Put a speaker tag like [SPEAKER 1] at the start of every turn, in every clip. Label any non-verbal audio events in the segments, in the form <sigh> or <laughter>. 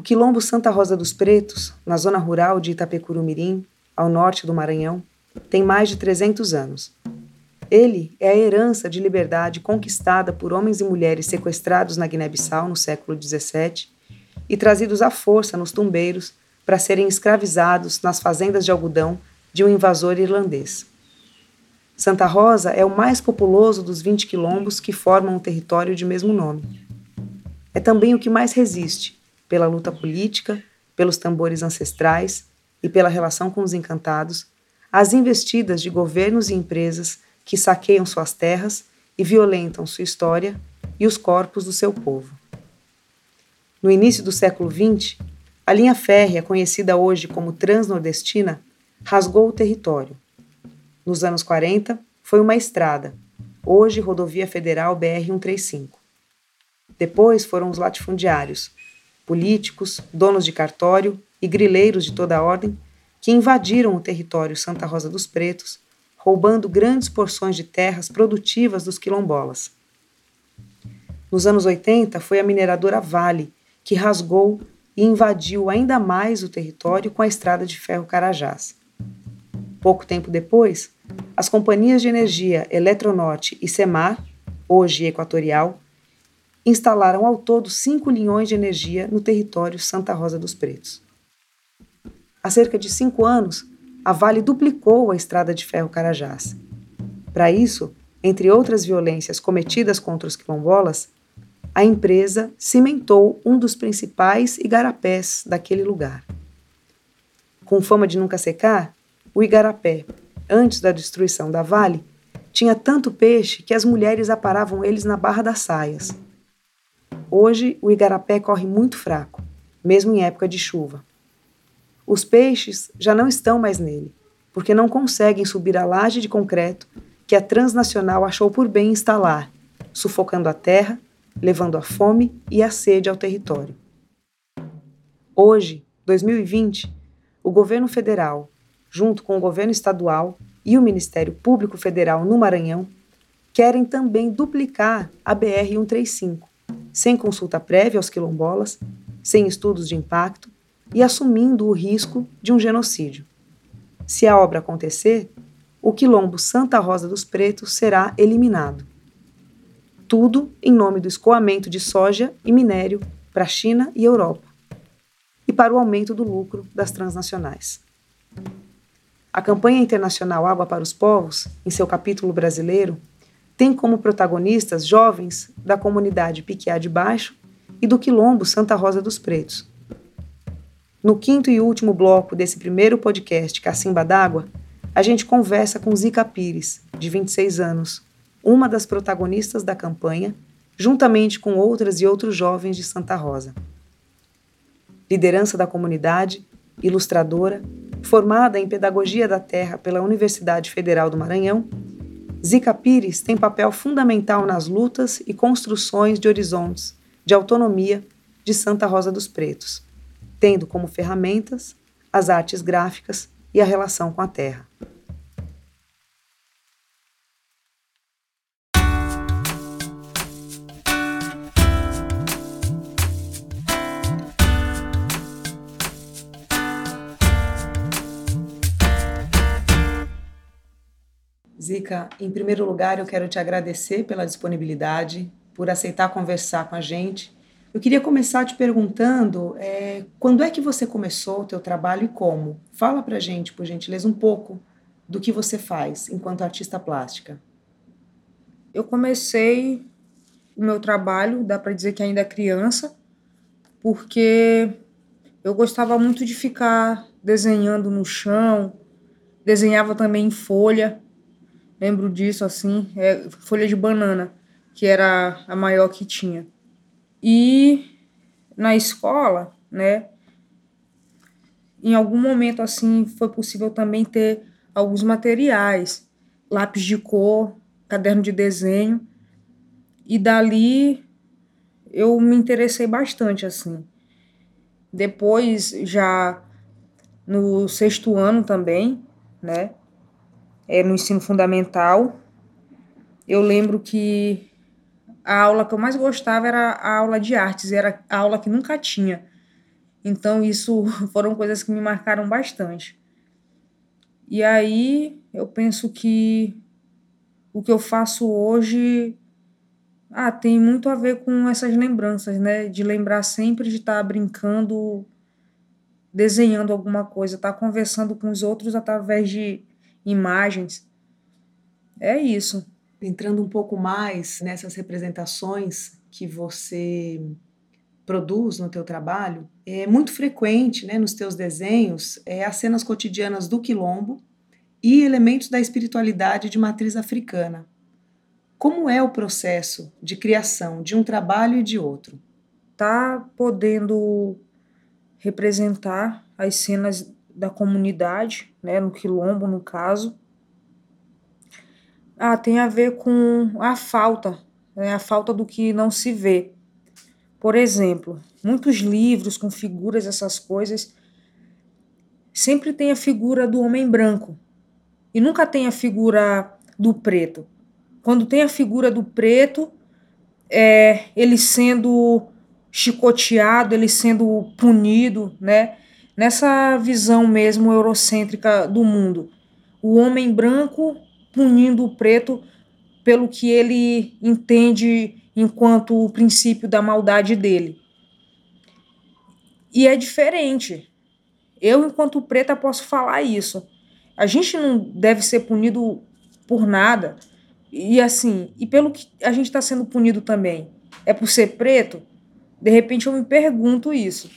[SPEAKER 1] O quilombo Santa Rosa dos Pretos, na zona rural de Itapecurumirim, ao norte do Maranhão, tem mais de 300 anos. Ele é a herança de liberdade conquistada por homens e mulheres sequestrados na Guiné-Bissau no século XVII e trazidos à força nos tumbeiros para serem escravizados nas fazendas de algodão de um invasor irlandês. Santa Rosa é o mais populoso dos 20 quilombos que formam o território de mesmo nome. É também o que mais resiste, pela luta política, pelos tambores ancestrais e pela relação com os encantados, às investidas de governos e empresas que saqueiam suas terras e violentam sua história e os corpos do seu povo. No início do século XX, a linha férrea, conhecida hoje como Transnordestina, rasgou o território. Nos anos 40, foi uma estrada, hoje Rodovia Federal BR-135. Depois foram os latifundiários, políticos, donos de cartório e grileiros de toda a ordem que invadiram o território Santa Rosa dos Pretos, roubando grandes porções de terras produtivas dos quilombolas. Nos anos 80, foi a mineradora Vale que rasgou e invadiu ainda mais o território com a estrada de ferro Carajás. Pouco tempo depois, as companhias de energia Eletronorte e Semar, hoje Equatorial, instalaram ao todo cinco linhões de energia no território Santa Rosa dos Pretos. Há cerca de cinco anos, a Vale duplicou a estrada de ferro Carajás. Para isso, entre outras violências cometidas contra os quilombolas, a empresa cimentou um dos principais igarapés daquele lugar. Com fama de nunca secar, o igarapé, antes da destruição da Vale, tinha tanto peixe que as mulheres aparavam eles na barra das saias. Hoje, o igarapé corre muito fraco, mesmo em época de chuva. Os peixes já não estão mais nele, porque não conseguem subir a laje de concreto que a transnacional achou por bem instalar, sufocando a terra, levando a fome e a sede ao território. Hoje, 2020, o governo federal, junto com o governo estadual e o Ministério Público Federal no Maranhão, querem também duplicar a BR-135, sem consulta prévia aos quilombolas, sem estudos de impacto e assumindo o risco de um genocídio. Se a obra acontecer, o quilombo Santa Rosa dos Pretos será eliminado. Tudo em nome do escoamento de soja e minério para a China e Europa e para o aumento do lucro das transnacionais. A campanha internacional Água para os Povos, em seu capítulo brasileiro, tem como protagonistas jovens da comunidade Piquiá de Baixo e do Quilombo Santa Rosa dos Pretos. No quinto e último bloco desse primeiro podcast Cacimba d'Água, a gente conversa com Zica Pires, de 26 anos, uma das protagonistas da campanha, juntamente com outras e outros jovens de Santa Rosa. Liderança da comunidade, ilustradora, formada em Pedagogia da Terra pela Universidade Federal do Maranhão, Zica Pires tem papel fundamental nas lutas e construções de horizontes de autonomia de Santa Rosa dos Pretos, tendo como ferramentas as artes gráficas e a relação com a terra. Zica, em primeiro lugar, eu quero te agradecer pela disponibilidade, por aceitar conversar com a gente. Eu queria começar te perguntando é, quando é que você começou o teu trabalho e como? Fala para a gente, por gentileza, um pouco do que você faz enquanto artista plástica.
[SPEAKER 2] Eu comecei o meu trabalho, dá para dizer que ainda é criança, porque eu gostava muito de ficar desenhando no chão, desenhava também em folha lembro disso assim, é folha de banana, que era a maior que tinha. E na escola, né, em algum momento assim foi possível também ter alguns materiais, lápis de cor, caderno de desenho, e dali eu me interessei bastante assim. Depois já no sexto ano também, né, é, no ensino fundamental. Eu lembro que a aula que eu mais gostava era a aula de artes, era a aula que nunca tinha. Então, isso <laughs> foram coisas que me marcaram bastante. E aí, eu penso que o que eu faço hoje ah, tem muito a ver com essas lembranças, né? De lembrar sempre de estar tá brincando, desenhando alguma coisa, estar tá conversando com os outros através de imagens. É isso.
[SPEAKER 1] Entrando um pouco mais nessas representações que você produz no teu trabalho, é muito frequente, né, nos teus desenhos, é as cenas cotidianas do quilombo e elementos da espiritualidade de matriz africana. Como é o processo de criação de um trabalho e de outro?
[SPEAKER 2] Tá podendo representar as cenas da comunidade, né, no quilombo no caso. Ah, tem a ver com a falta, né, a falta do que não se vê. Por exemplo, muitos livros com figuras, essas coisas, sempre tem a figura do homem branco e nunca tem a figura do preto. Quando tem a figura do preto, é, ele sendo chicoteado, ele sendo punido, né? Nessa visão mesmo eurocêntrica do mundo. O homem branco punindo o preto pelo que ele entende enquanto o princípio da maldade dele. E é diferente. Eu, enquanto preta, posso falar isso. A gente não deve ser punido por nada. E assim, e pelo que a gente está sendo punido também, é por ser preto? De repente eu me pergunto isso.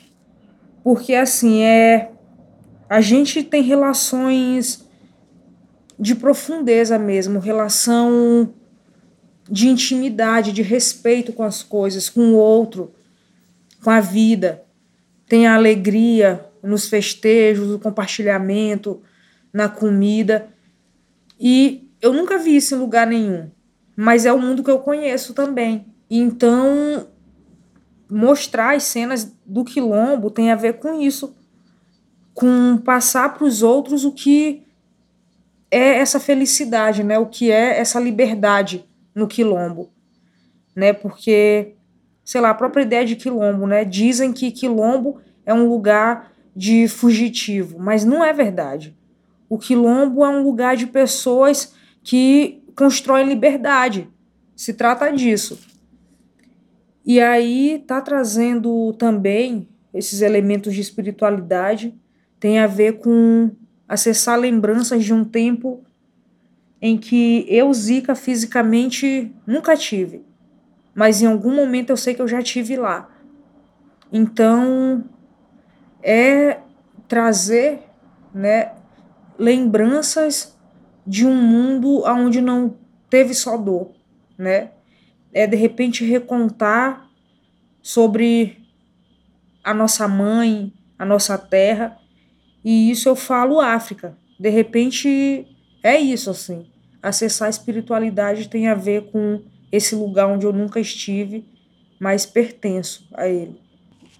[SPEAKER 2] Porque assim, é. A gente tem relações de profundeza mesmo, relação de intimidade, de respeito com as coisas, com o outro, com a vida. Tem a alegria nos festejos, no compartilhamento, na comida. E eu nunca vi isso em lugar nenhum, mas é o mundo que eu conheço também. Então, mostrar as cenas do quilombo tem a ver com isso, com passar para os outros o que é essa felicidade, né? O que é essa liberdade no quilombo, né? Porque, sei lá, a própria ideia de quilombo, né? Dizem que quilombo é um lugar de fugitivo, mas não é verdade. O quilombo é um lugar de pessoas que constroem liberdade. Se trata disso. E aí tá trazendo também esses elementos de espiritualidade, tem a ver com acessar lembranças de um tempo em que eu, Zika, fisicamente nunca tive. Mas em algum momento eu sei que eu já tive lá. Então, é trazer né, lembranças de um mundo onde não teve só dor, né? É de repente recontar sobre a nossa mãe, a nossa terra, e isso eu falo África. De repente é isso assim acessar a espiritualidade tem a ver com esse lugar onde eu nunca estive, mas pertenço a ele.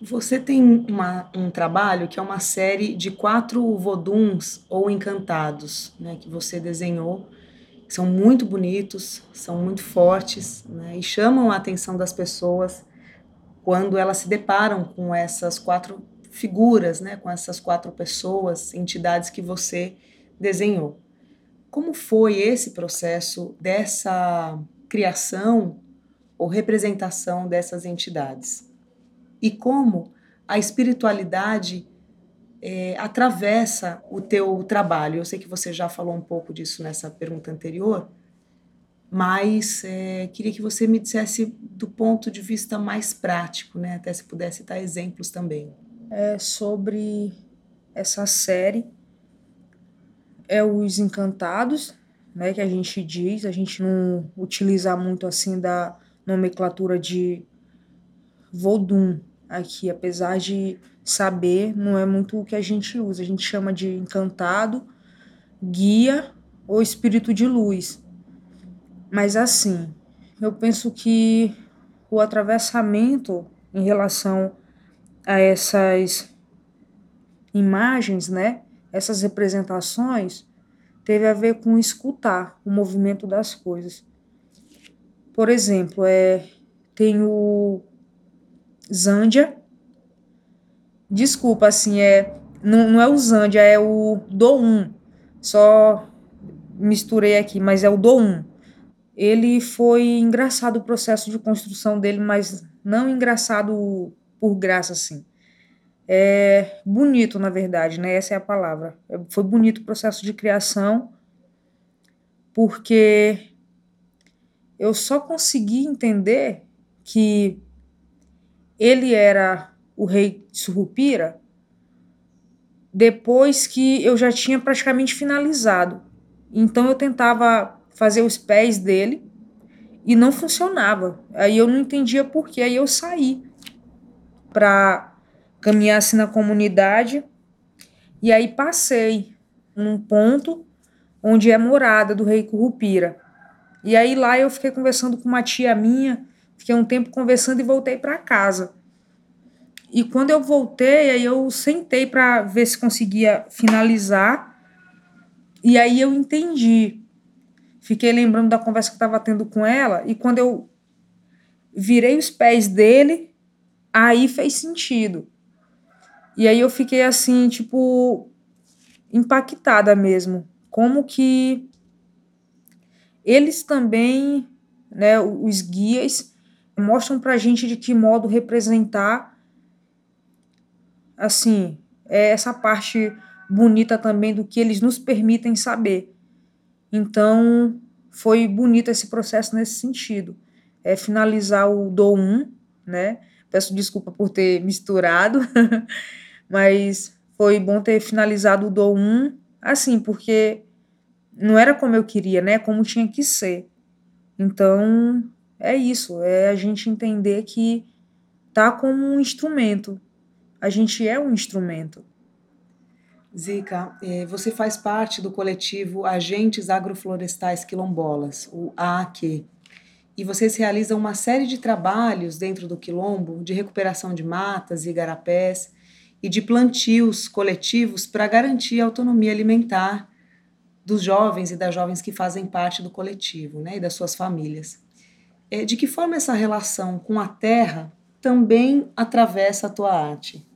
[SPEAKER 1] Você tem uma, um trabalho que é uma série de quatro voduns ou encantados, né, que você desenhou. São muito bonitos, são muito fortes né, e chamam a atenção das pessoas quando elas se deparam com essas quatro figuras, né, com essas quatro pessoas, entidades que você desenhou. Como foi esse processo dessa criação ou representação dessas entidades? E como a espiritualidade é, atravessa o teu trabalho? Eu sei que você já falou um pouco disso nessa pergunta anterior, mas é, queria que você me dissesse do ponto de vista mais prático, né? Até se pudesse dar exemplos também.
[SPEAKER 2] É sobre essa série é os encantados, né, que a gente diz, a gente não utiliza muito assim da nomenclatura de Vodun aqui, apesar de saber, não é muito o que a gente usa, a gente chama de encantado, guia ou espírito de luz. Mas assim, eu penso que o atravessamento em relação a essas imagens, né, essas representações teve a ver com escutar o movimento das coisas. Por exemplo, é, tem o Zândia, Desculpa, assim, é não, não é o Zandia, é o Do 1. Só misturei aqui, mas é o Do 1. Ele foi engraçado o processo de construção dele, mas não engraçado por graça, assim. É bonito, na verdade, né? Essa é a palavra. É, foi bonito o processo de criação, porque eu só consegui entender que ele era o rei Surupira depois que eu já tinha praticamente finalizado. Então eu tentava fazer os pés dele e não funcionava. Aí eu não entendia por quê. Aí eu saí para caminhar assim na comunidade e aí passei num ponto onde é morada do rei Curupira. E aí lá eu fiquei conversando com uma tia minha, fiquei um tempo conversando e voltei para casa. E quando eu voltei, aí eu sentei para ver se conseguia finalizar. E aí eu entendi. Fiquei lembrando da conversa que estava tendo com ela. E quando eu virei os pés dele, aí fez sentido. E aí eu fiquei assim, tipo, impactada mesmo. Como que eles também, né, os guias, mostram pra gente de que modo representar assim, é essa parte bonita também do que eles nos permitem saber. Então, foi bonito esse processo nesse sentido. É finalizar o do 1, né? Peço desculpa por ter misturado, <laughs> mas foi bom ter finalizado o do 1 assim, porque não era como eu queria, né? Como tinha que ser. Então, é isso, é a gente entender que tá como um instrumento, a gente é um instrumento.
[SPEAKER 1] Zica, é, você faz parte do coletivo Agentes Agroflorestais Quilombolas, o AAQ, e vocês realizam uma série de trabalhos dentro do quilombo de recuperação de matas e igarapés e de plantios coletivos para garantir a autonomia alimentar dos jovens e das jovens que fazem parte do coletivo né, e das suas famílias. É, de que forma essa relação com a terra também atravessa a tua arte?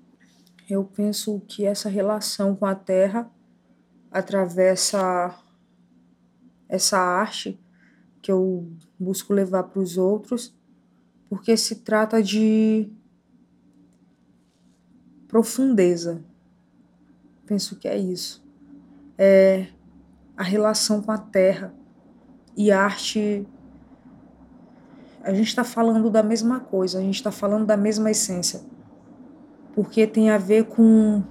[SPEAKER 2] Eu penso que essa relação com a terra atravessa essa arte que eu busco levar para os outros, porque se trata de profundeza. Penso que é isso. É a relação com a terra e arte. A gente está falando da mesma coisa, a gente está falando da mesma essência porque tem a ver com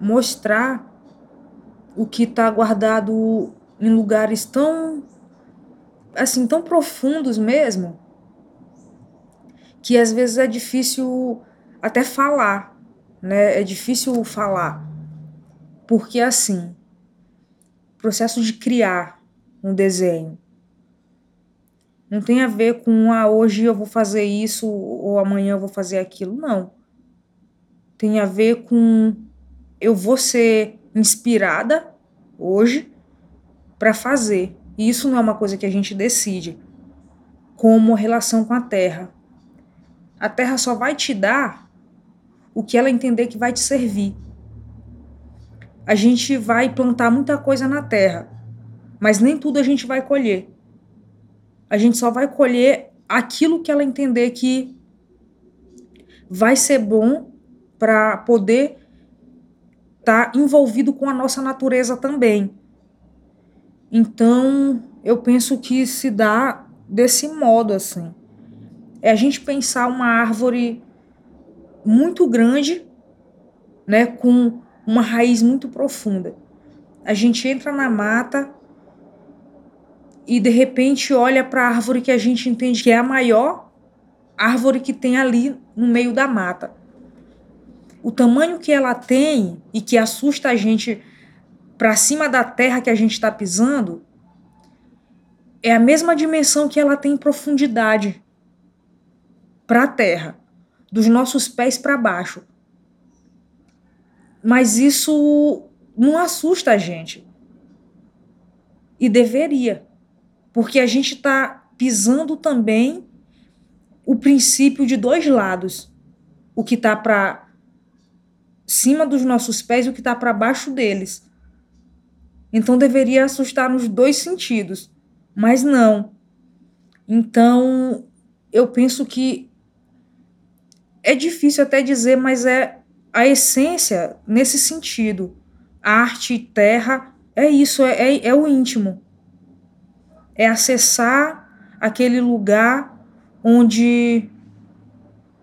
[SPEAKER 2] mostrar o que está guardado em lugares tão assim tão profundos mesmo que às vezes é difícil até falar, né? É difícil falar. Porque assim, processo de criar um desenho não tem a ver com ah, hoje eu vou fazer isso ou amanhã eu vou fazer aquilo, não tem a ver com eu vou ser inspirada hoje para fazer. E isso não é uma coisa que a gente decide, como relação com a terra. A terra só vai te dar o que ela entender que vai te servir. A gente vai plantar muita coisa na terra, mas nem tudo a gente vai colher. A gente só vai colher aquilo que ela entender que vai ser bom para poder estar tá envolvido com a nossa natureza também. Então, eu penso que se dá desse modo assim. É a gente pensar uma árvore muito grande, né, com uma raiz muito profunda. A gente entra na mata e de repente olha para a árvore que a gente entende que é a maior árvore que tem ali no meio da mata o tamanho que ela tem e que assusta a gente para cima da terra que a gente está pisando é a mesma dimensão que ela tem em profundidade para a terra, dos nossos pés para baixo. Mas isso não assusta a gente. E deveria, porque a gente está pisando também o princípio de dois lados. O que está para cima dos nossos pés e o que está para baixo deles. Então deveria assustar nos dois sentidos, mas não. Então eu penso que é difícil até dizer, mas é a essência nesse sentido. Arte terra é isso, é, é, é o íntimo. É acessar aquele lugar onde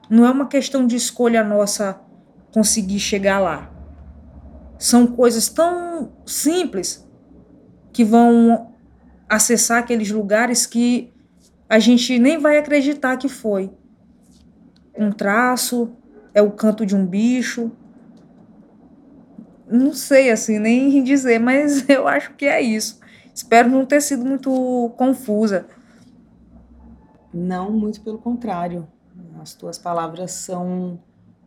[SPEAKER 2] não é uma questão de escolha nossa conseguir chegar lá. São coisas tão simples que vão acessar aqueles lugares que a gente nem vai acreditar que foi. Um traço, é o canto de um bicho. Não sei assim nem <laughs> dizer, mas <laughs> eu acho que é isso. Espero não ter sido muito confusa.
[SPEAKER 1] Não, muito pelo contrário. As tuas palavras são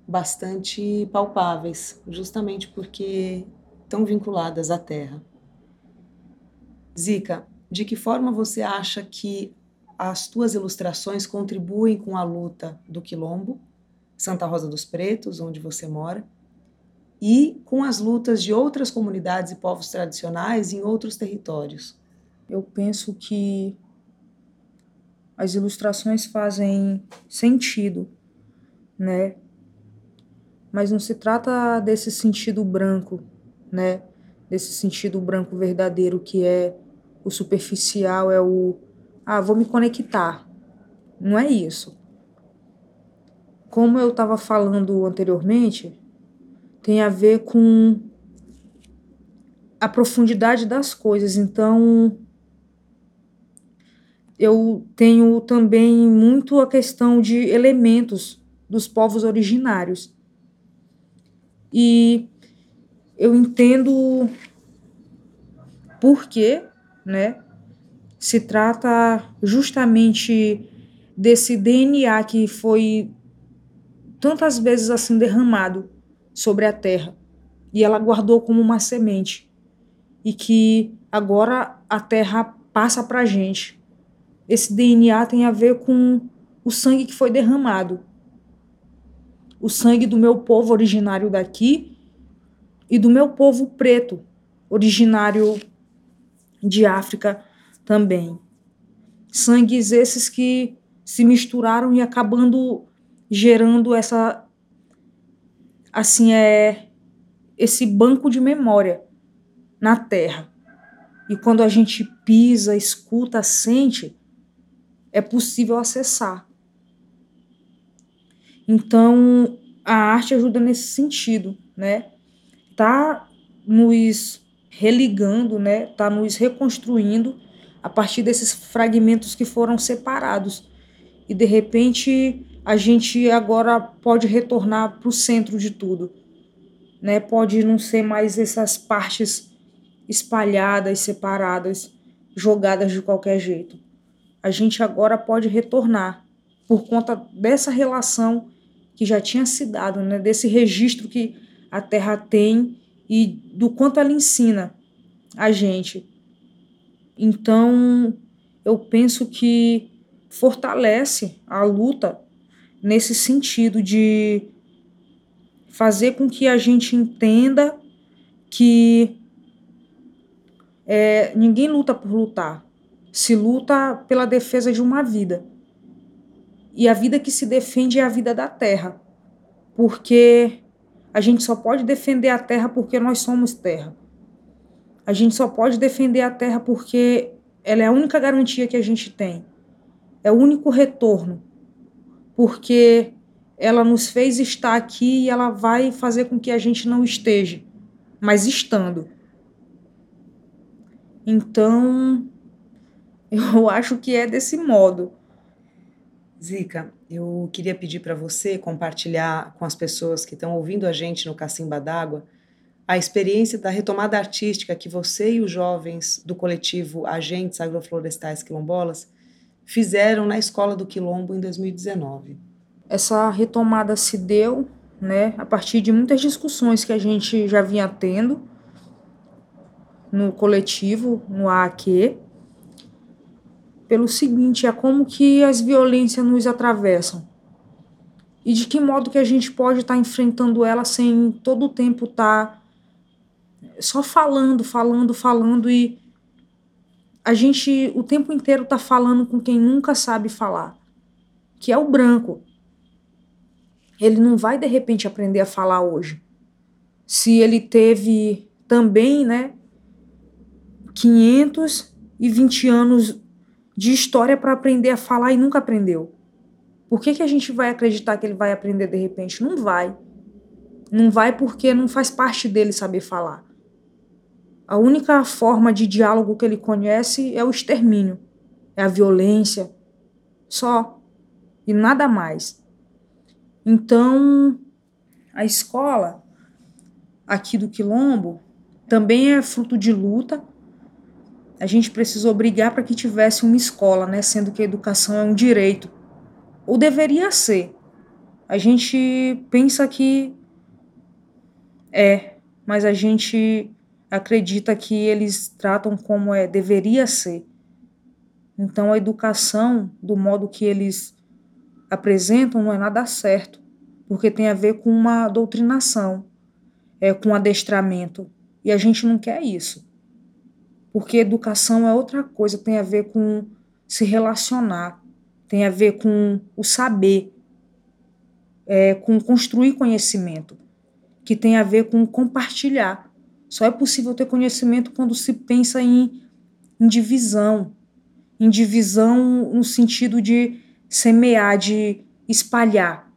[SPEAKER 1] bastante palpáveis, justamente porque estão vinculadas à terra. Zica, de que forma você acha que as tuas ilustrações contribuem com a luta do Quilombo, Santa Rosa dos Pretos, onde você mora, e com as lutas de outras comunidades e povos tradicionais em outros territórios?
[SPEAKER 2] Eu penso que as ilustrações fazem sentido, né? Mas não se trata desse sentido branco, né? Desse sentido branco verdadeiro que é o superficial, é o ah, vou me conectar. Não é isso. Como eu estava falando anteriormente, tem a ver com a profundidade das coisas. Então, eu tenho também muito a questão de elementos dos povos originários. E eu entendo por quê, né? Se trata justamente desse DNA que foi tantas vezes assim derramado sobre a terra e ela guardou como uma semente e que agora a terra passa para gente esse DNA tem a ver com o sangue que foi derramado. O sangue do meu povo originário daqui e do meu povo preto, originário de África também. Sangues esses que se misturaram e acabando gerando essa assim é esse banco de memória na terra. E quando a gente pisa, escuta, sente, é possível acessar. Então, a arte ajuda nesse sentido, né? Tá nos religando, né? Tá nos reconstruindo a partir desses fragmentos que foram separados. E de repente a gente agora pode retornar para o centro de tudo, né? Pode não ser mais essas partes espalhadas, separadas, jogadas de qualquer jeito a gente agora pode retornar por conta dessa relação que já tinha se dado, né, desse registro que a Terra tem e do quanto ela ensina a gente. Então, eu penso que fortalece a luta nesse sentido de fazer com que a gente entenda que é, ninguém luta por lutar se luta pela defesa de uma vida. E a vida que se defende é a vida da terra. Porque a gente só pode defender a terra porque nós somos terra. A gente só pode defender a terra porque ela é a única garantia que a gente tem. É o único retorno. Porque ela nos fez estar aqui e ela vai fazer com que a gente não esteja, mas estando. Então, <laughs> eu acho que é desse modo.
[SPEAKER 1] Zica, eu queria pedir para você compartilhar com as pessoas que estão ouvindo a gente no Cacimba d'Água a experiência da retomada artística que você e os jovens do coletivo Agentes Agroflorestais Quilombolas fizeram na Escola do Quilombo em 2019.
[SPEAKER 2] Essa retomada se deu né, a partir de muitas discussões que a gente já vinha tendo no coletivo, no AAQ, pelo seguinte, é como que as violências nos atravessam. e de que modo que a gente pode estar tá enfrentando ela sem todo o tempo estar tá só falando, falando, falando e a gente o tempo inteiro tá falando com quem nunca sabe falar, que é o branco. Ele não vai de repente aprender a falar hoje. Se ele teve também, né, 520 anos de história para aprender a falar e nunca aprendeu. Por que, que a gente vai acreditar que ele vai aprender de repente? Não vai. Não vai porque não faz parte dele saber falar. A única forma de diálogo que ele conhece é o extermínio, é a violência, só. E nada mais. Então, a escola aqui do Quilombo também é fruto de luta. A gente precisou brigar para que tivesse uma escola, né? Sendo que a educação é um direito. Ou deveria ser. A gente pensa que é, mas a gente acredita que eles tratam como é deveria ser. Então a educação, do modo que eles apresentam, não é nada certo, porque tem a ver com uma doutrinação, é com adestramento, e a gente não quer isso. Porque educação é outra coisa, tem a ver com se relacionar, tem a ver com o saber, é, com construir conhecimento, que tem a ver com compartilhar. Só é possível ter conhecimento quando se pensa em, em divisão, em divisão no sentido de semear, de espalhar.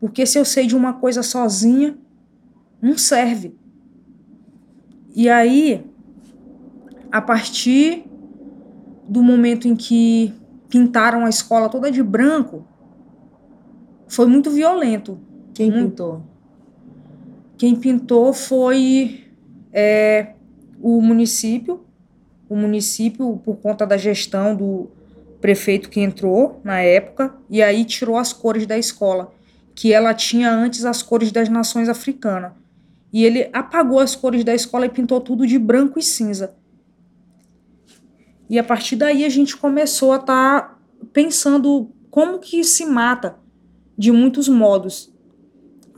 [SPEAKER 2] Porque se eu sei de uma coisa sozinha, não serve. E aí, a partir do momento em que pintaram a escola toda de branco, foi muito violento.
[SPEAKER 1] Quem muito, pintou?
[SPEAKER 2] Quem pintou foi é, o município, o município, por conta da gestão do prefeito que entrou na época, e aí tirou as cores da escola, que ela tinha antes as cores das nações africanas. E ele apagou as cores da escola e pintou tudo de branco e cinza. E a partir daí a gente começou a estar tá pensando como que se mata de muitos modos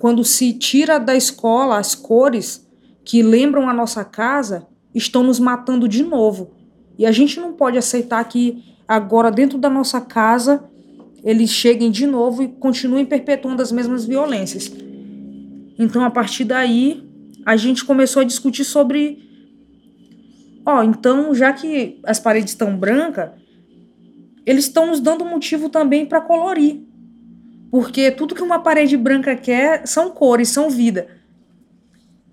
[SPEAKER 2] quando se tira da escola as cores que lembram a nossa casa, estão nos matando de novo. E a gente não pode aceitar que agora, dentro da nossa casa, eles cheguem de novo e continuem perpetuando as mesmas violências. Então, a partir daí, a gente começou a discutir sobre. Ó, então, já que as paredes estão brancas, eles estão nos dando motivo também para colorir. Porque tudo que uma parede branca quer são cores, são vida.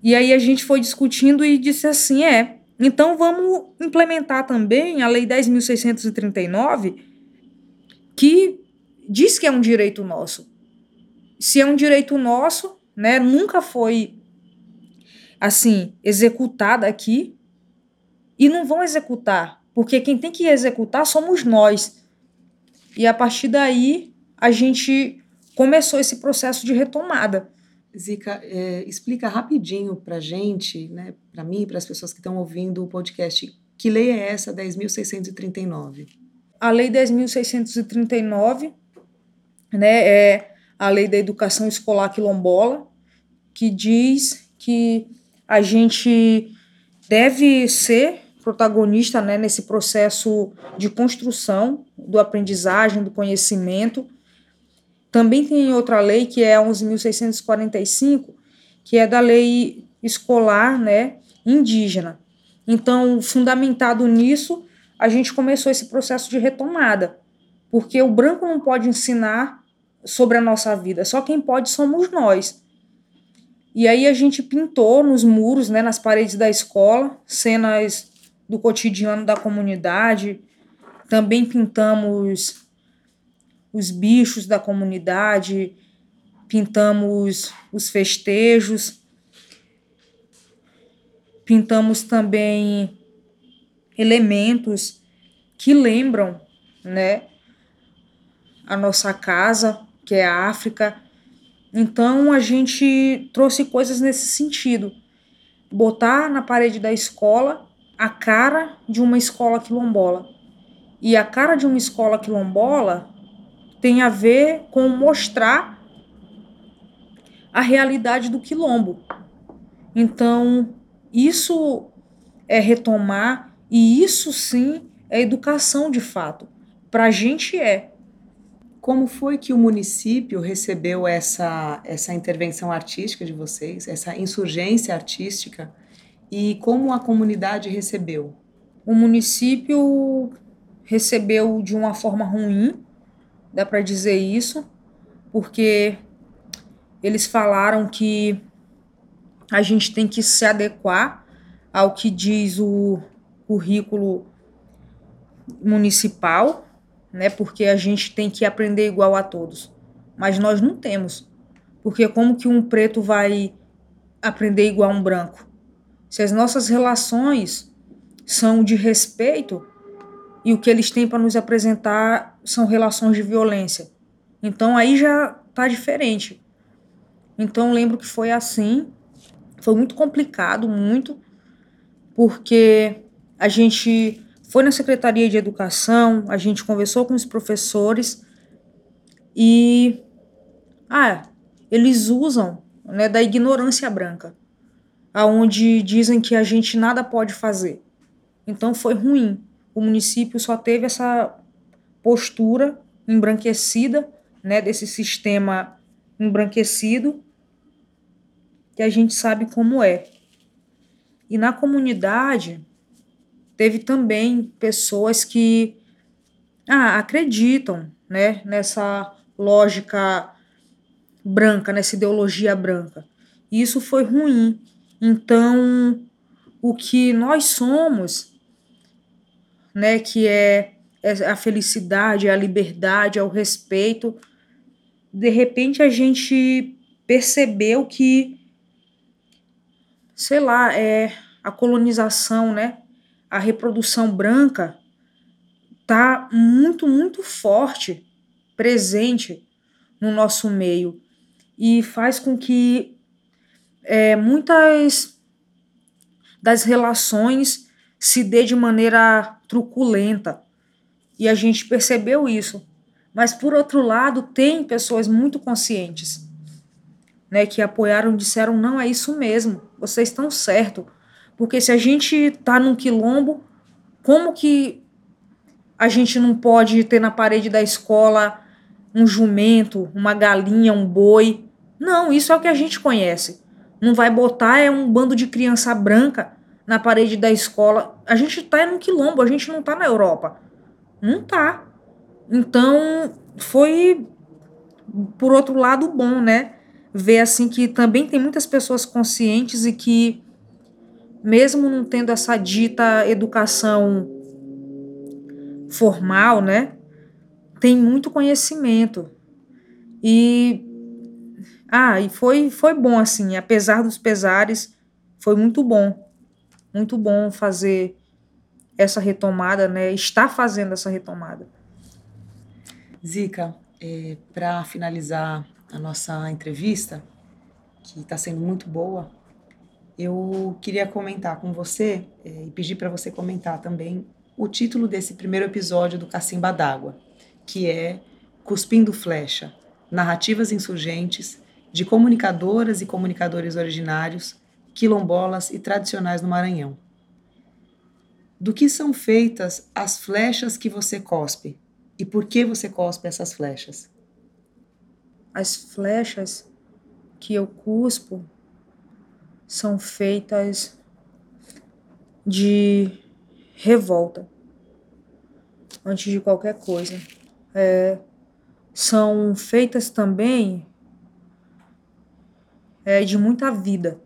[SPEAKER 2] E aí a gente foi discutindo e disse assim: é, então vamos implementar também a Lei 10.639, que diz que é um direito nosso. Se é um direito nosso, né, nunca foi assim executada aqui e não vão executar, porque quem tem que executar somos nós. E a partir daí a gente começou esse processo de retomada.
[SPEAKER 1] Zica, é, explica rapidinho para gente, né, para mim e para as pessoas que estão ouvindo o podcast, que lei é essa 10.639?
[SPEAKER 2] A lei 10.639 né, é a lei da educação escolar quilombola, que diz que a gente deve ser protagonista né, nesse processo de construção do aprendizagem, do conhecimento, também tem outra lei, que é a 11.645, que é da lei escolar né, indígena. Então, fundamentado nisso, a gente começou esse processo de retomada, porque o branco não pode ensinar sobre a nossa vida, só quem pode somos nós. E aí a gente pintou nos muros, né, nas paredes da escola, cenas do cotidiano da comunidade. Também pintamos os bichos da comunidade, pintamos os festejos, pintamos também elementos que lembram, né, a nossa casa, que é a África. Então a gente trouxe coisas nesse sentido. Botar na parede da escola a cara de uma escola quilombola. E a cara de uma escola quilombola tem a ver com mostrar a realidade do quilombo. Então, isso é retomar, e isso sim é educação de fato. Para a gente é.
[SPEAKER 1] Como foi que o município recebeu essa, essa intervenção artística de vocês, essa insurgência artística, e como a comunidade recebeu?
[SPEAKER 2] O município recebeu de uma forma ruim, dá para dizer isso, porque eles falaram que a gente tem que se adequar ao que diz o currículo municipal, né? Porque a gente tem que aprender igual a todos. Mas nós não temos. Porque como que um preto vai aprender igual a um branco? Se as nossas relações são de respeito e o que eles têm para nos apresentar são relações de violência. Então aí já tá diferente. Então lembro que foi assim, foi muito complicado, muito, porque a gente foi na Secretaria de Educação, a gente conversou com os professores e ah, eles usam né, da ignorância branca, aonde dizem que a gente nada pode fazer. Então foi ruim. O município só teve essa postura embranquecida, né, desse sistema embranquecido, que a gente sabe como é. E na comunidade, teve também pessoas que ah, acreditam né, nessa lógica branca, nessa ideologia branca. E isso foi ruim. Então, o que nós somos, né, que é, é a felicidade, a liberdade, é o respeito, de repente a gente percebeu que, sei lá, é a colonização, né, a reprodução branca está muito, muito forte, presente no nosso meio. E faz com que é, muitas das relações se dê de maneira truculenta. E a gente percebeu isso. Mas, por outro lado, tem pessoas muito conscientes né, que apoiaram disseram: não, é isso mesmo, vocês estão certos porque se a gente está num quilombo, como que a gente não pode ter na parede da escola um jumento, uma galinha, um boi? Não, isso é o que a gente conhece. Não vai botar é um bando de criança branca na parede da escola. A gente está num quilombo, a gente não está na Europa. Não tá. Então, foi por outro lado bom, né? Ver assim que também tem muitas pessoas conscientes e que mesmo não tendo essa dita educação formal, né? Tem muito conhecimento. E ah, e foi foi bom assim, apesar dos pesares, foi muito bom. Muito bom fazer essa retomada, né? Está fazendo essa retomada.
[SPEAKER 1] Zica, é, para finalizar a nossa entrevista, que está sendo muito boa, eu queria comentar com você é, e pedir para você comentar também o título desse primeiro episódio do Cacimba d'Água, que é Cuspindo Flecha: Narrativas Insurgentes de Comunicadoras e Comunicadores Originários, Quilombolas e Tradicionais no Maranhão. Do que são feitas as flechas que você cospe e por que você cospe essas flechas?
[SPEAKER 2] As flechas que eu cuspo são feitas de revolta antes de qualquer coisa. É, são feitas também é, de muita vida.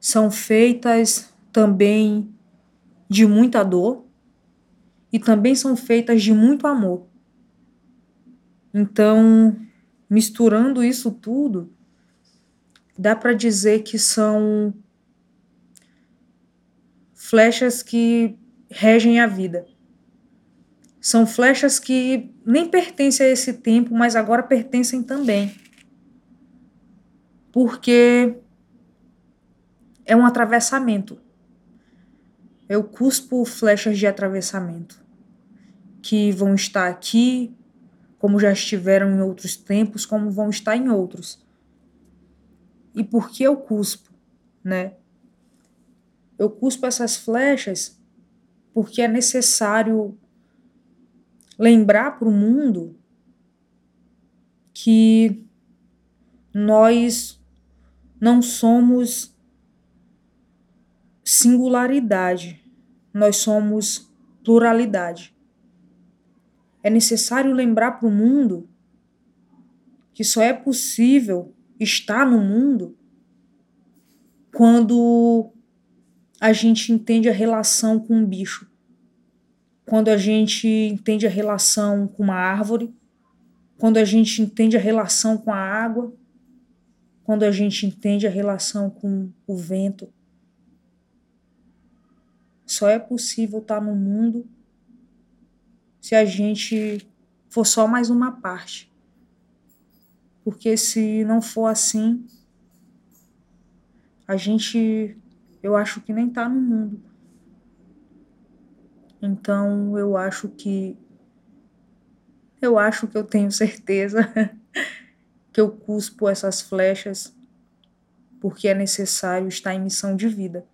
[SPEAKER 2] São feitas também de muita dor e também são feitas de muito amor. Então, misturando isso tudo, dá para dizer que são flechas que regem a vida. São flechas que nem pertencem a esse tempo, mas agora pertencem também. Porque é um atravessamento. Eu cuspo flechas de atravessamento. que vão estar aqui, como já estiveram em outros tempos, como vão estar em outros. E por que eu cuspo, né? Eu cuspo essas flechas porque é necessário lembrar para o mundo que nós não somos singularidade, nós somos pluralidade. É necessário lembrar para o mundo que só é possível estar no mundo quando a gente entende a relação com um bicho, quando a gente entende a relação com uma árvore, quando a gente entende a relação com a água, quando a gente entende a relação com o vento. Só é possível estar no mundo se a gente for só mais uma parte. Porque se não for assim, a gente, eu acho que nem está no mundo. Então eu acho que eu acho que eu tenho certeza <laughs> que eu cuspo essas flechas porque é necessário estar em missão de vida.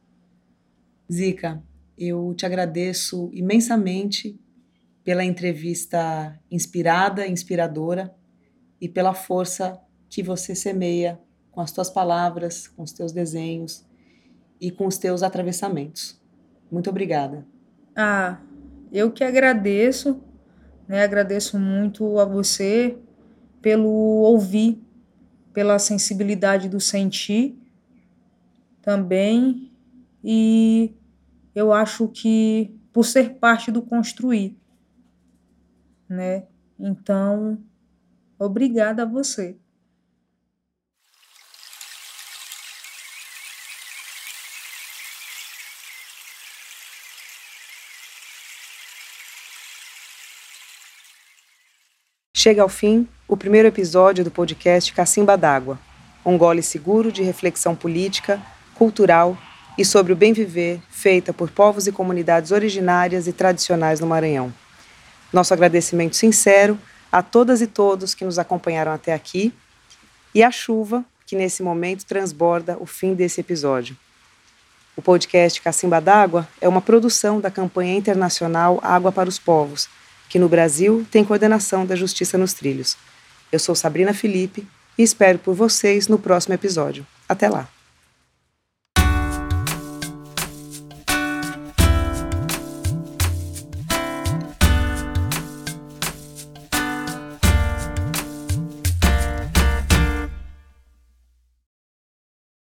[SPEAKER 1] Zica, eu te agradeço imensamente pela entrevista inspirada, inspiradora e pela força que você semeia com as tuas palavras, com os teus desenhos e com os teus atravessamentos. Muito obrigada.
[SPEAKER 2] Ah, eu que agradeço, né? Agradeço muito a você pelo ouvir, pela sensibilidade do sentir também e eu acho que por ser parte do construir, né? Então, obrigada a você.
[SPEAKER 1] Chega ao fim o primeiro episódio do podcast Cacimba d'Água, um gole seguro de reflexão política, cultural e sobre o bem viver feita por povos e comunidades originárias e tradicionais no Maranhão. Nosso agradecimento sincero a todas e todos que nos acompanharam até aqui e à chuva que nesse momento transborda o fim desse episódio. O podcast Cacimba d'Água é uma produção da campanha internacional Água para os Povos que no Brasil tem coordenação da Justiça nos Trilhos. Eu sou Sabrina Felipe e espero por vocês no próximo episódio. Até lá!